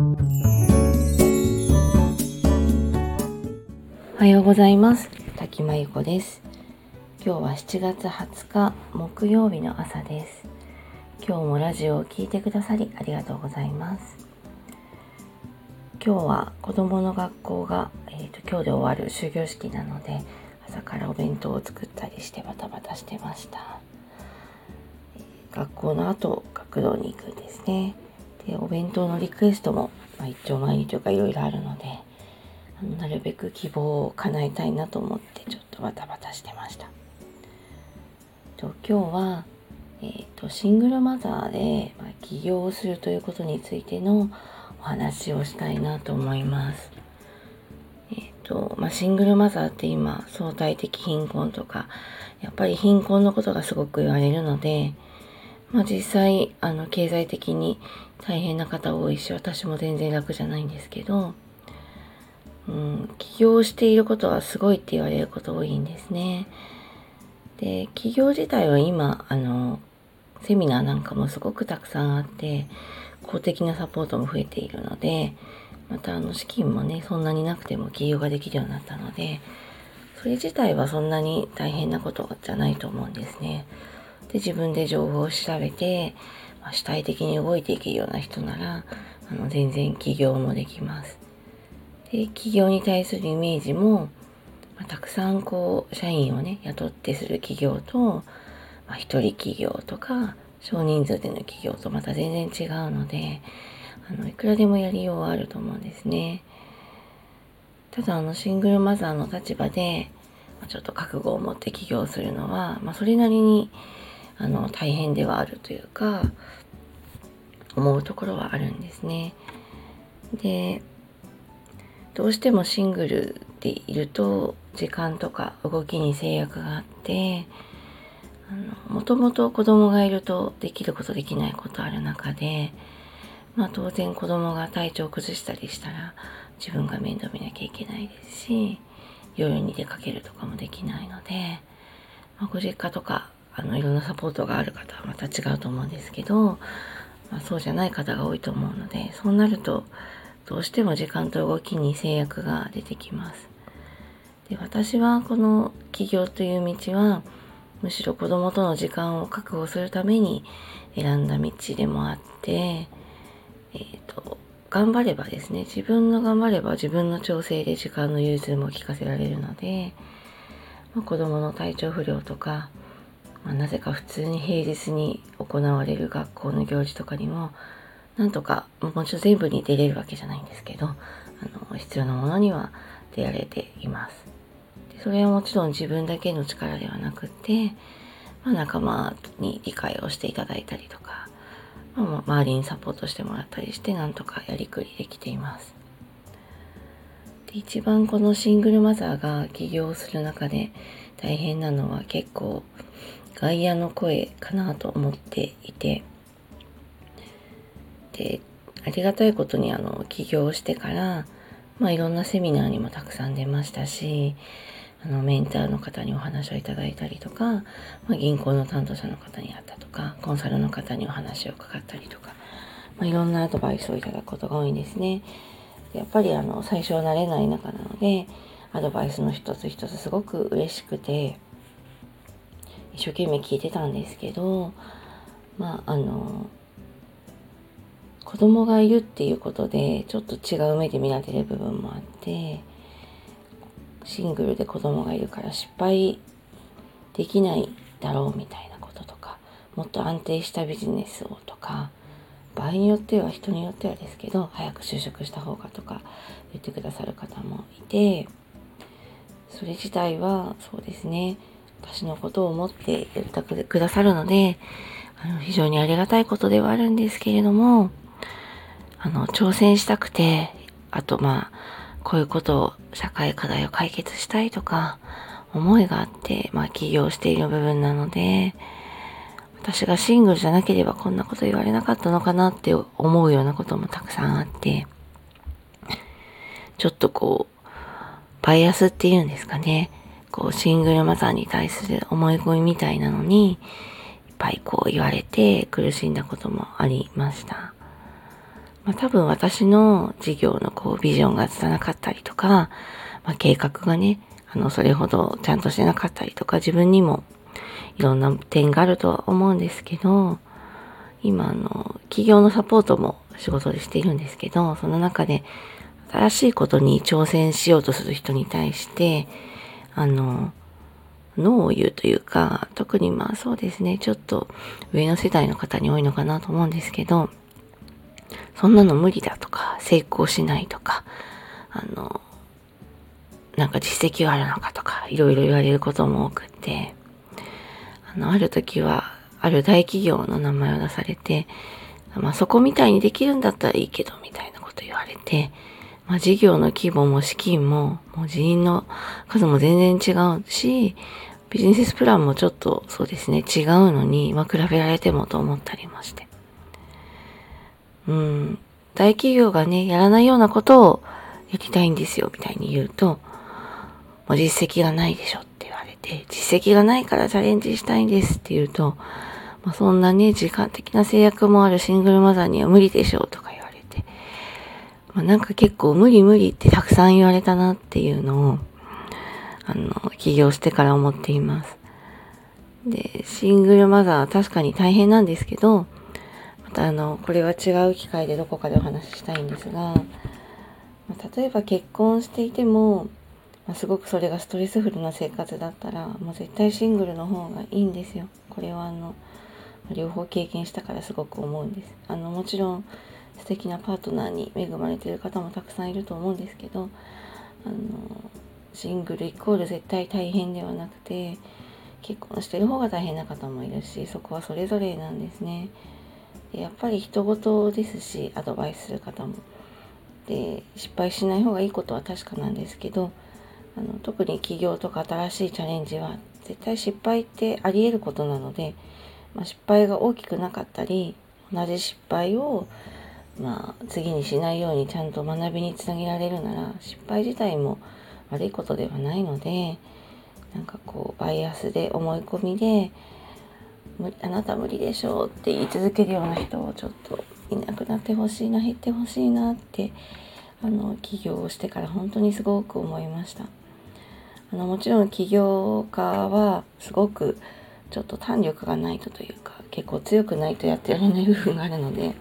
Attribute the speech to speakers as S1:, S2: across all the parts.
S1: おはようございます。滝真由子です。今日は7月20日木曜日の朝です。今日もラジオを聴いてくださりありがとうございます。今日は子供の学校が、えーと、今日で終わる終業式なので朝からお弁当を作ったりしてバタバタしてました、え、学校の後学童に行くんですね。でお弁当のリクエストも、まあ、一丁前にというかいろいろあるのでなるべく希望を叶えたいなと思ってちょっとバタバタしてました。と今日は、えーと、シングルマザーで、まあ、起業をするということについてのお話をしたいなと思います。えーとまあ、シングルマザーって今相対的貧困とかやっぱり貧困のことがすごく言われるので、まあ、実際あの経済的に大変な方多いし私も全然楽じゃないんですけどうん、起業していることはすごいって言われること多いんですね。で、起業自体は今、あの、セミナーなんかもすごくたくさんあって、公的なサポートも増えているので、またあの資金もね、そんなになくても起業ができるようになったので、それ自体はそんなに大変なことじゃないと思うんですね。で、自分で情報を調べて、まあ、主体的に動いていけるような人なら、あの全然起業もできます。で企業に対するイメージも、まあ、たくさんこう社員をね雇ってする企業と、まあ、一人企業とか少人数での企業とまた全然違うのであのいくらでもやりようはあると思うんですね。ただあのシングルマザーの立場で、ちょっと覚悟を持って起業するのは、まあ、それなりにあの大変ではあるというか思うところはあるんですね。でどうしてもシングルでいると時間とか動きに制約があってもともと子供がいるとできることできないことある中で、まあ、当然子供が体調を崩したりしたら自分が面倒見なきゃいけないですし夜に出かけるとかもできないので、まあ、ご実家とかあのいろんなサポートがある方はまた違うと思うんですけど、まあ、そうじゃない方が多いと思うのでそうなるとどうしても時間と動きに制約が出てきます。で私はこの起業という道はむしろ子供との時間を確保するために選んだ道でもあって、えーと、頑張ればですね自分の頑張れば自分の調整で時間の融通も効かせられるので、まあ、子供の体調不良とか、まあ、なぜか普通に平日に行われる学校の行事とかにもなんとか、もちろん全部に出れるわけじゃないんですけど、あの、必要なものには出られています。でそれはもちろん自分だけの力ではなくて、まあ、仲間に理解をしていただいたりとか、まあ、周りにサポートしてもらったりして、なんとかやりくりできています。で一番このシングルマザーが起業する中で大変なのは結構外野の声かなと思っていて、でありがたいことにあの起業してから、まあ、いろんなセミナーにもたくさん出ましたしあのメンターの方にお話をいただいたりとか、まあ、銀行の担当者の方に会ったとかコンサルの方にお話を伺ったりとか、まあ、いろんなアドバイスをいただくことが多いんですね。やっぱりあの最初は慣れない中なのでアドバイスの一つ一つすごく嬉しくて一生懸命聞いてたんですけどまああの子供がいるっていうことでちょっと違う目で見られる部分もあってシングルで子供がいるから失敗できないだろうみたいなこととかもっと安定したビジネスをとか場合によっては人によってはですけど早く就職した方がとか言ってくださる方もいてそれ自体はそうですね。私のことを思って言ってくださるのであの非常にありがたいことではあるんですけれどもあの、挑戦したくて、あとまあ、こういうことを、社会課題を解決したいとか、思いがあって、まあ起業している部分なので、私がシングルじゃなければこんなこと言われなかったのかなって思うようなこともたくさんあって、ちょっとこう、バイアスっていうんですかね。こう、シングルマザーに対する思い込みみたいなのに、いっぱいこう言われて苦しんだこともありました。まあ、多分私の事業のこうビジョンが拙かったりとか、まあ、計画がね、あの、それほどちゃんとしてなかったりとか、自分にもいろんな点があるとは思うんですけど、今、あの、企業のサポートも仕事でしているんですけど、その中で新しいことに挑戦しようとする人に対して、あの、ノーを言うというか、特にまあそうですね、ちょっと上の世代の方に多いのかなと思うんですけど、そんなの無理だとか、成功しないとか、あの、なんか実績があるのかとか、いろいろ言われることも多くて、あの、ある時は、ある大企業の名前を出されて、まあそこみたいにできるんだったらいいけど、みたいなこと言われて、まあ事業の規模も資金も、もう人員の数も全然違うし、ビジネスプランもちょっとそうですね、違うのに、まあ比べられてもと思ったりまして。うん、大企業がね、やらないようなことをやりたいんですよ、みたいに言うと、もう実績がないでしょって言われて、実績がないからチャレンジしたいんですって言うと、まあ、そんなね、時間的な制約もあるシングルマザーには無理でしょうとか、まあ、なんか結構無理無理ってたくさん言われたなっていうのを、あの、起業してから思っています。で、シングルマザーは確かに大変なんですけど、またあの、これは違う機会でどこかでお話ししたいんですが、まあ、例えば結婚していても、まあ、すごくそれがストレスフルな生活だったら、もう絶対シングルの方がいいんですよ。これはあの、両方経験したからすごく思うんです。あの、もちろん素敵なパートナーに恵まれてる方もたくさんいると思うんですけど、あの、シングルイコール絶対大変ではなくて、結婚してる方が大変な方もいるし、そこはそれぞれなんですね。でやっぱり人事ですしアドバイスする方もで失敗しない方がいいことは確かなんですけどあの特に起業とか新しいチャレンジは絶対失敗ってあり得ることなので、まあ、失敗が大きくなかったり同じ失敗を、まあ、次にしないようにちゃんと学びにつなげられるなら失敗自体も悪いことではないのでなんかこうバイアスで思い込みであなた無理でしょって言い続けるような人をちょっといなくなってほしいな減ってほしいなってあの起業をしてから本当にすごく思いました。あのもちろん起業家はすごくちょっと胆力がないとというか結構強くないとやってられない部分があるので、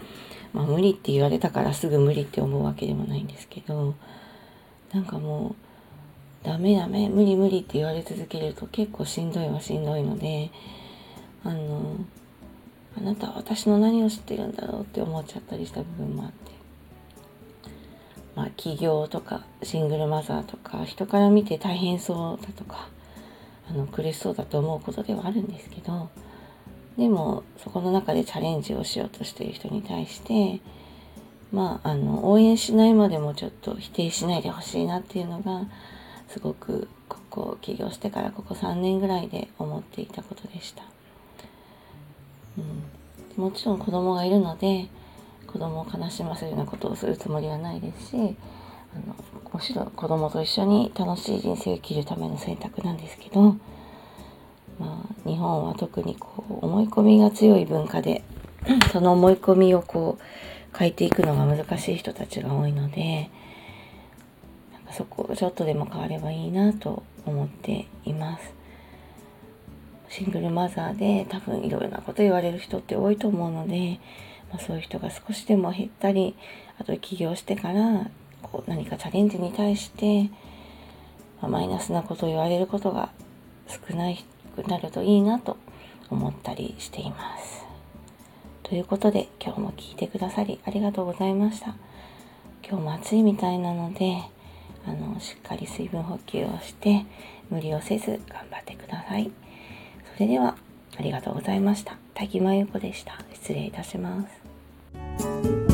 S1: まあ、無理って言われたからすぐ無理って思うわけでもないんですけどなんかもうダメダメ無理無理って言われ続けると結構しんどいはしんどいのであのあなたは私の何を知ってるんだろうって思っちゃったりした部分もあって。まあ起業とかシングルマザーとか人から見て大変そうだとかあの苦しそうだと思うことではあるんですけどでもそこの中でチャレンジをしようとしている人に対してまああの応援しないまでもちょっと否定しないでほしいなっていうのがすごくここ起業してからここ3年ぐらいで思っていたことでした。うん、もちろん子供がいるので子供を悲しませるようなことをするつもりはないですしあのむしろ子供と一緒に楽しい人生を生きるための選択なんですけど、日本は特にこう思い込みが強い文化でその思い込みをこう変えていくのが難しい人たちが多いのでなんかそこをちょっとでも変わればいいなと思っています。シングルマザーで多分いろいろなこと言われる人って多いと思うので、まあ、そういう人が少しでも減ったりあと起業してからこう何かチャレンジに対して、まあ、マイナスなことを言われることが少ないくなるといいなと思ったりしています。ということで今日も聞いてくださりありがとうございました。今日も暑いみたいなのであのしっかり水分補給をして無理をせず頑張ってください。それではありがとうございました。滝真由子でした。失礼いたします。